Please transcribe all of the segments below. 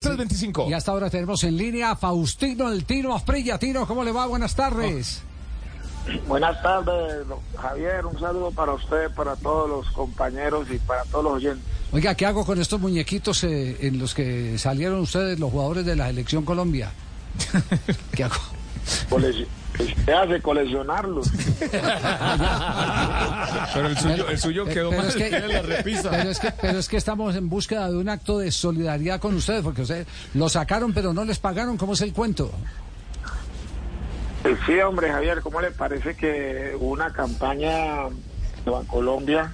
325. Y hasta ahora tenemos en línea a Faustino El Tino Asprilla. Tino, ¿cómo le va? Buenas tardes. Buenas tardes, Javier. Un saludo para usted, para todos los compañeros y para todos los oyentes. Oiga, ¿qué hago con estos muñequitos eh, en los que salieron ustedes, los jugadores de la selección Colombia? ¿Qué hago? Colec- ¿Qué hace coleccionarlos? Pero el suyo, el suyo quedó Pero mal. es, que, Tiene la repisa. pero, es que, pero es que estamos en búsqueda de un acto de solidaridad con ustedes, porque ustedes lo sacaron pero no les pagaron. ¿Cómo es el cuento? Eh, Sí, hombre, Javier, ¿cómo le parece que hubo una campaña de Bancolombia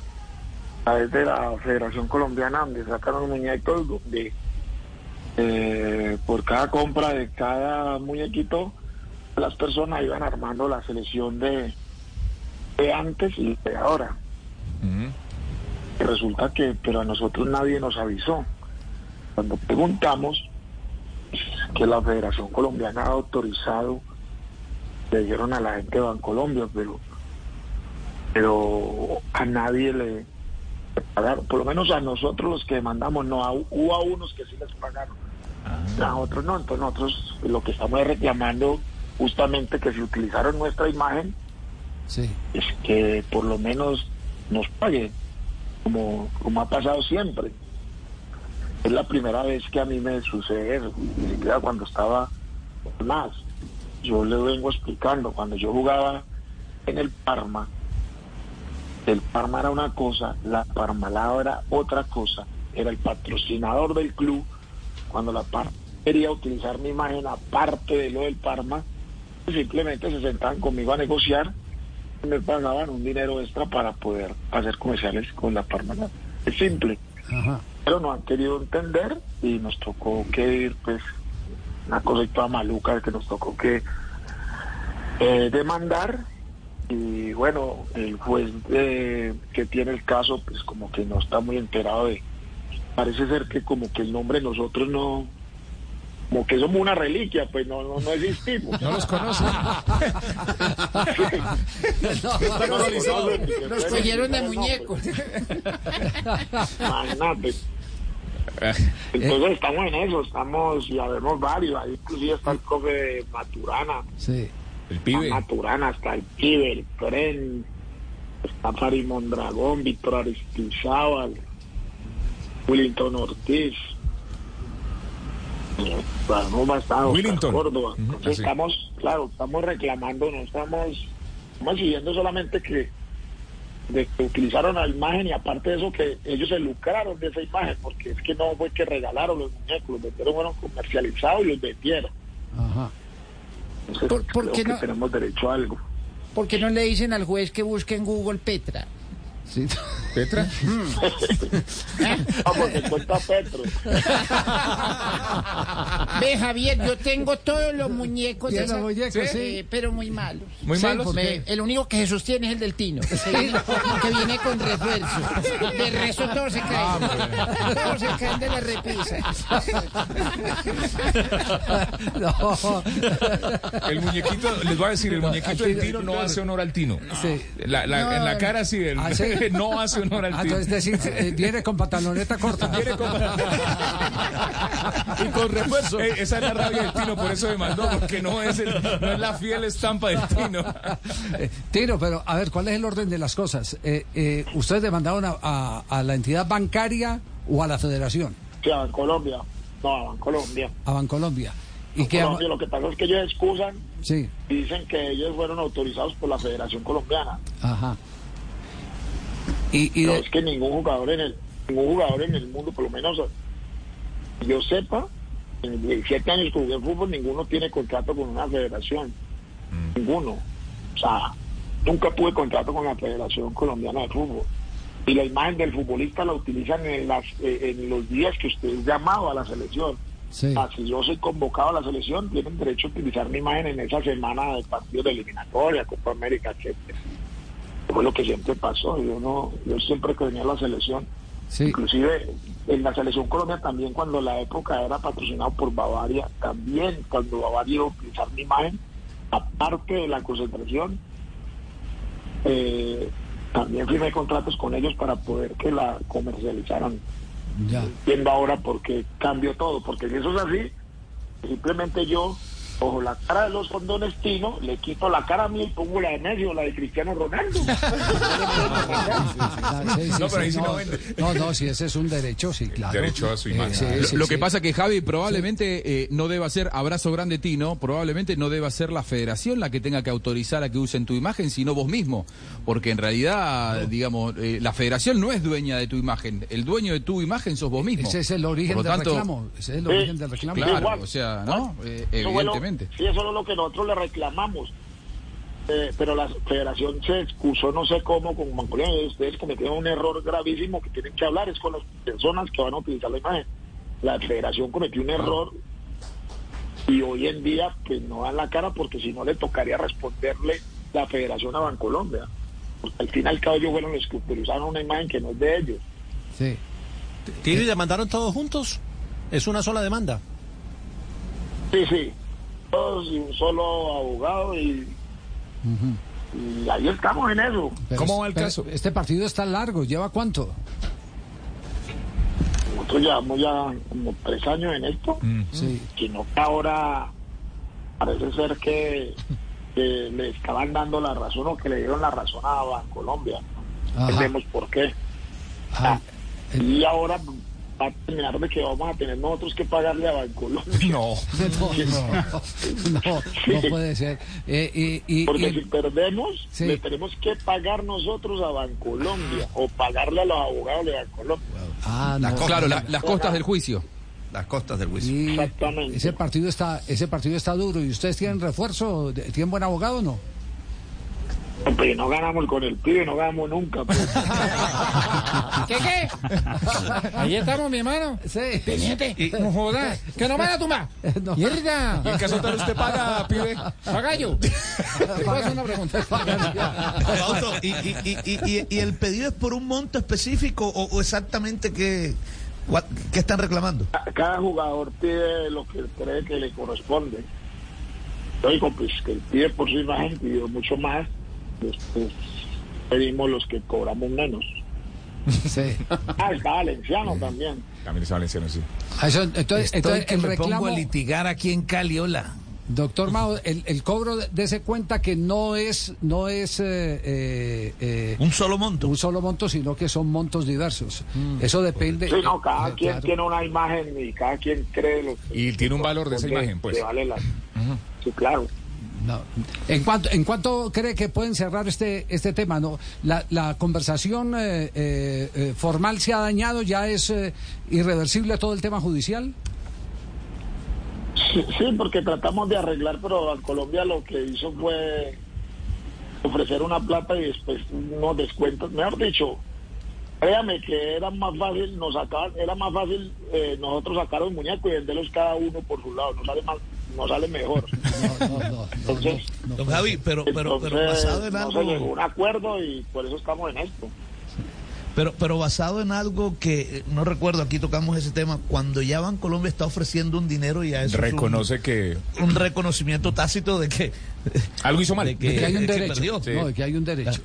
a través de la Federación Colombiana donde sacaron muñecos donde eh, por cada compra de cada muñequito las personas iban armando la selección de, de antes y de ahora. Y resulta que, pero a nosotros nadie nos avisó. Cuando preguntamos que la Federación Colombiana ha autorizado, le dijeron a la gente de Bancolombia, pero, pero a nadie le pagaron, por lo menos a nosotros los que mandamos, no, a- hubo a unos que sí les pagaron, a otros no, entonces nosotros lo que estamos es reclamando justamente que si utilizaron nuestra imagen, Sí. es que por lo menos nos paguen, como, como ha pasado siempre. Es la primera vez que a mí me sucede eso, ni siquiera cuando estaba más. Yo le vengo explicando, cuando yo jugaba en el Parma, el Parma era una cosa, la Parmalada era otra cosa, era el patrocinador del club, cuando la Parma quería utilizar mi imagen aparte de lo del Parma, simplemente se sentaban conmigo a negociar y me pagaban un dinero extra para poder hacer comerciales con la Parmalada. Es simple Ajá. pero no han querido entender y nos tocó que ir, pues, una cosa toda maluca que nos tocó que eh, demandar y bueno, el juez eh, que tiene el caso, pues como que no está muy enterado de, parece ser que como que el nombre de nosotros no, como que somos una reliquia, pues no, no, no existimos. No los conocen, Nos cogieron de muñecos. pues, Imagínate. Entonces estamos en eso, estamos, y habemos varios, ahí inclusive está el profe de Maturana, Sí. El pibe. Maturana, está el pibe, el tren, está Farid Mondragón, Víctor Aristizábal, Willington Ortiz, hemos bastante Willington. Córdoba. Entonces así. estamos, claro, estamos reclamando, no estamos, estamos exigiendo solamente que de que utilizaron la imagen y aparte de eso que ellos se lucraron de esa imagen porque es que no fue que regalaron los muñecos, los vendieron, fueron comercializados y los vendieron. Ajá. Entonces, ¿Por- por creo qué que no? tenemos derecho a algo. ¿Por qué no le dicen al juez que busque en Google Petra? Sí. Petra. Vamos, te cuenta Petro. Ve, Javier, yo tengo todos los muñecos de esa- Eh, pero muy malos. Muy Sí, malos. el único que se sostiene es el del Tino, que viene con refuerzo. De resto todos se caen. Todos se caen de la repisa. No. El muñequito, les voy a decir, el muñequito del tino no hace honor al tino. Sí. La- la- en la cara sí, el- ¿Ah, sí? no hace honor al Ah, decir, eh, viene con pantaloneta corta. Viene con- y con refuerzo. esa es la rabia del Tino, por eso me mandó, porque no es, el- no es la fiel estampa del Tino. Eh, Tino, pero a ver, ¿cuál es el orden de las cosas? Eh, eh, ¿Ustedes demandaron a, a- a la entidad bancaria o a la federación? Sí, a Colombia. No, a Colombia. A Bancolombia. ¿Y qué? Colombia, lo que pasa es que ellos excusan Sí, y dicen que ellos fueron autorizados por la Federación Colombiana. ajá. Y, y Pero de- es que ningún jugador en el ningún jugador en el mundo, por lo menos yo sepa, en 17 años que jugué fútbol, ninguno tiene contrato con una federación. Ninguno. O sea, nunca pude contrato con la Federación Colombiana de Fútbol. Y la imagen del futbolista la utilizan en, las, eh, en los días que usted es llamado a la selección. sí. O sea, si yo soy convocado a la selección, tienen derecho a utilizar mi imagen en esa semana de partidos de eliminatoria, Copa América, etcétera. Fue lo que siempre pasó. Yo no, yo siempre que venía a la selección, Sí. inclusive en la selección Colombia también cuando la época era patrocinado por Bavaria, también cuando Bavaria iba a utilizar mi imagen, aparte de la concentración, eh, también firmé contratos con ellos para poder que la comercializaran. Ya. entiendo ahora por qué cambió todo, porque si eso es así, simplemente yo cojo la cara de los condones Tino, le quito la cara a mí y pongo la de Messi o la de Cristiano Ronaldo. No, pero ahí sí, sí no vende. no, no, si ese es un derecho, sí, claro. Derecho a su imagen. sí, Lo- sí, Lo sí. que pasa que Javi probablemente eh, no deba ser, abrazo grande Tino, probablemente no deba ser la federación la que tenga que autorizar a que usen tu imagen, sino vos mismo. Porque en realidad, digamos, eh, la federación no es dueña de tu imagen. El dueño de tu imagen sos vos mismo. Ese es el origen Por lo del tanto, reclamo. Ese es el origen del reclamo. Claro, Igual. o sea, ¿no? Eh, Evidentemente. sí, eso es lo que nosotros le reclamamos. Eh, pero la federación se excusó no sé cómo con Bancolombia. Ustedes cometieron un error gravísimo que tienen que hablar es con las personas que van a utilizar la imagen. La federación cometió un error y hoy en día pues no dan la cara porque si no le tocaría responderle la federación a Bancolombia. Porque al fin y al cabo ellos fueron los que utilizaron una imagen que no es de ellos. Sí. ¿Tino y demandaron todos juntos? ¿Es una sola demanda? Sí, sí. Todos y un solo abogado y, y ahí estamos en eso. Pero ¿Cómo es- va el pero caso? Este partido está largo. ¿Lleva cuánto? Nosotros llevamos ya como tres años en esto, Sí. sino que ahora parece ser que, que le estaban dando la razón o que le dieron la razón a Bancolombia. Ajá. Entendemos por qué. Ah, Y ahora va a terminar de que vamos a tener nosotros que pagarle a Bancolombia. No. no, no, no, no puede ser. Eh, y, y- Porque y- si perdemos, Sí. le tenemos que pagar nosotros a Bancolombia o pagarle a los abogados de Bancolombia. ah, no. Claro, la- las costas del juicio. Las costas del juicio. Exactamente. ese partido está, ese partido está duro. ¿Y ustedes tienen refuerzo? ¿Tienen buen abogado o no? Pero no ganamos con el pibe, no ganamos nunca. pues. ¿Qué qué? Ahí estamos, mi hermano. Sí. Pendiente. No jodas. Que no van a tumbar. No. Mierda. ¿En caso tal usted paga, pibe? Pagallo. ¿Te puedo hacer una pregunta? Fausto, ¿y, y, y, y- y el pedido es por un monto específico o, o exactamente qué, qué están reclamando? Cada jugador pide lo que cree que le corresponde. Oigo, pues que pide por su imagen, pidió mucho más. Después pedimos los que cobramos menos. Sí. Ah, está Valenciano también. También es valenciano, sí. Eso- entonces, entonces el reclamo, litigar aquí en Cali, hola. doctor Mao, el, el cobro de, ese cuenta que no es, no es eh, eh, eh, Un solo monto. un solo monto, sino que son montos diversos. Eso depende. Sí, no, cada eh, quien claro. tiene una imagen y cada quien cree lo que Y tiene un valor de esa imagen, pues. que vale la... Sí, claro. No. ¿En cuánto, ¿En cuánto cree que pueden cerrar este este tema? No, la, la conversación eh, eh, eh, formal se ha dañado, ya es eh, irreversible todo el tema judicial. Sí, porque tratamos de arreglar, pero Colombia lo que hizo fue ofrecer una plata y después unos descuentos. Mejor dicho, créame que era más fácil, nos sacaban, era más fácil eh, nosotros sacar un muñeco y venderlos cada uno por su lado. Nos sale más, nos sale mejor. No, no, no, no, Entonces, no, Don Javi, pero, pero, pero entonces, basado en no se algo. un acuerdo y por eso estamos en esto. Pero, pero basado en algo que eh, no recuerdo, aquí tocamos ese tema, cuando ya Colombia está ofreciendo un dinero y a eso es un- Reconoce que un, reconocimiento tácito de que, algo hizo mal. de que, de que hay un derecho. perdió, Sí. No, de que hay un derecho.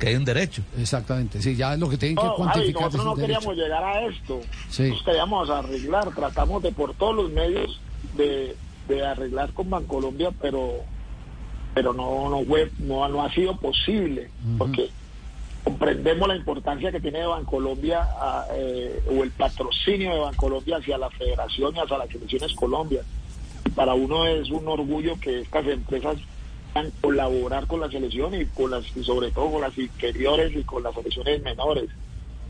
que hay un derecho. Exactamente, sí, ya es lo que tienen que No, Javi, cuantificar. nosotros es no derecho. queríamos llegar a esto. Sí. Nosotros queríamos arreglar, tratamos de por todos los medios de, de arreglar con Bancolombia, pero pero no no fue, no, no ha sido posible, porque comprendemos la importancia que tiene Bancolombia eh, o el patrocinio de Bancolombia hacia la federación y hacia las selecciones Colombia. Para uno es un orgullo que estas empresas puedan colaborar con la selección y con las y sobre todo con las inferiores y con las selecciones menores,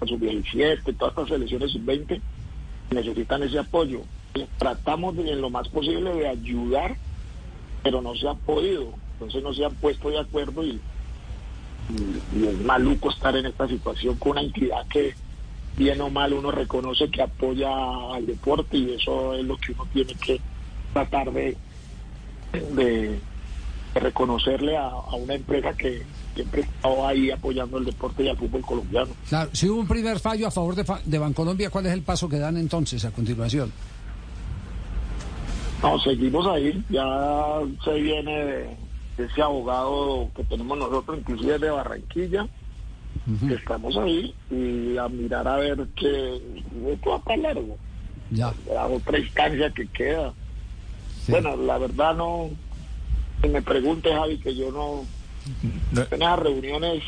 la sub-17, todas estas selecciones sub-20 necesitan ese apoyo. Tratamos en lo más posible de ayudar, pero no se ha podido. Entonces no se han puesto de acuerdo y, es maluco estar en esta situación con una entidad que bien o mal uno reconoce que apoya al deporte y eso es lo que uno tiene que tratar de, de, reconocerle a, una empresa que siempre estado ahí apoyando el deporte y al fútbol colombiano. Claro, si hubo un primer fallo a favor de, de Bancolombia, ¿cuál es el paso que dan entonces a continuación? No, seguimos ahí, ya se viene de, de ese abogado que tenemos nosotros, inclusive de Barranquilla, que estamos ahí y a mirar a ver que esto va para largo. Ya. La otra instancia que queda. Sí. Bueno, la verdad no. Que me pregunte, Javi, que yo no. No. En reuniones.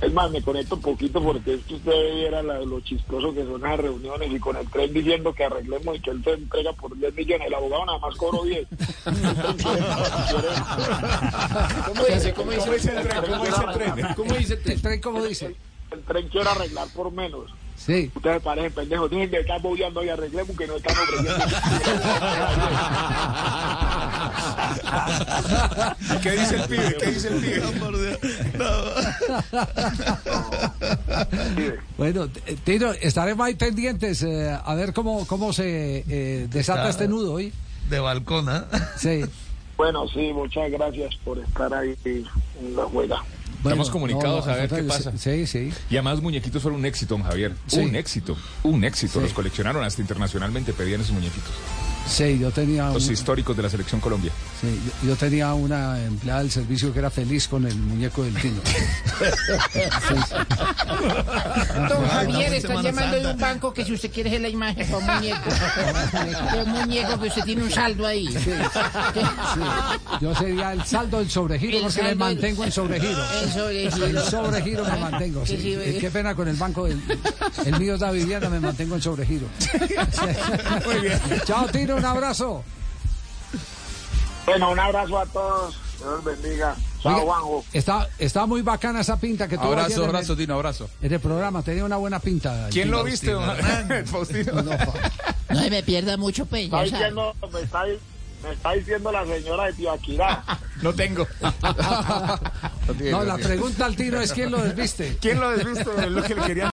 Es más, me conecto un poquito porque es que usted viera la- lo chistoso que son esas reuniones y con el tren diciendo que arreglemos y que él se entrega por 10 millones. El abogado nada más cobró 10. ¿Cómo dice? ¿Cómo dice? ¿Cómo dice el tren? ¿Cómo dice el tren? ¿Cómo dice el ¿El tren cómo dice? El tren quiere arreglar por menos. Sí. Ustedes parecen pendejos. Dicen que están bobeando y arreglemos que no están ofreciendo. ¿Qué dice el pibe? ¿Qué dice el pibe? No, por Dios. No. Bueno, eh, Tino, estaremos ahí pendientes eh, a ver cómo, cómo se eh, desata Está- este nudo hoy. De balcón, ¿ah? Sí. Bueno, sí, muchas gracias por estar ahí en la juega. Bueno, Estamos comunicados a ver qué pasa. Sí, sí. Y además muñequitos fueron un éxito, don Javier. Sí. Un éxito, un éxito. Sí. Los coleccionaron hasta internacionalmente, pedían esos muñequitos. Sí, yo tenía, Los un- históricos de la selección Colombia. sí, yo, yo tenía una empleada del servicio que era feliz con el muñeco del Tino. Don Javier Ay, está Semana llamando de un banco que si usted quiere hacer la imagen para un muñeco. De un muñeco que usted tiene un saldo ahí. Sí. Yo sería el saldo del sobregiro El porque me del- mantengo en sobregiro. El sobregiro. El sobregiro me mantengo. Sí. sí, Eh, Qué pena con el banco. El, el mío es la vivienda, me mantengo en sobregiro. Muy bien. Chao, Tino, un abrazo. Bueno, un abrazo a todos. Dios los bendiga. Chao, Oiga. Está, está muy bacana esa pinta que tuvo Abrazo, abrazo, el- Tino, abrazo. En el programa tenía una buena pinta. ¿Quién Tino. lo viste, don Faustino? No, No se me pierda mucho, pues, Está diciendo, me, está, me está diciendo la señora de Tibaquirá. No tengo. No, la pregunta al tiro es quién lo desviste. ¿Quién lo desviste? Es lo que le quería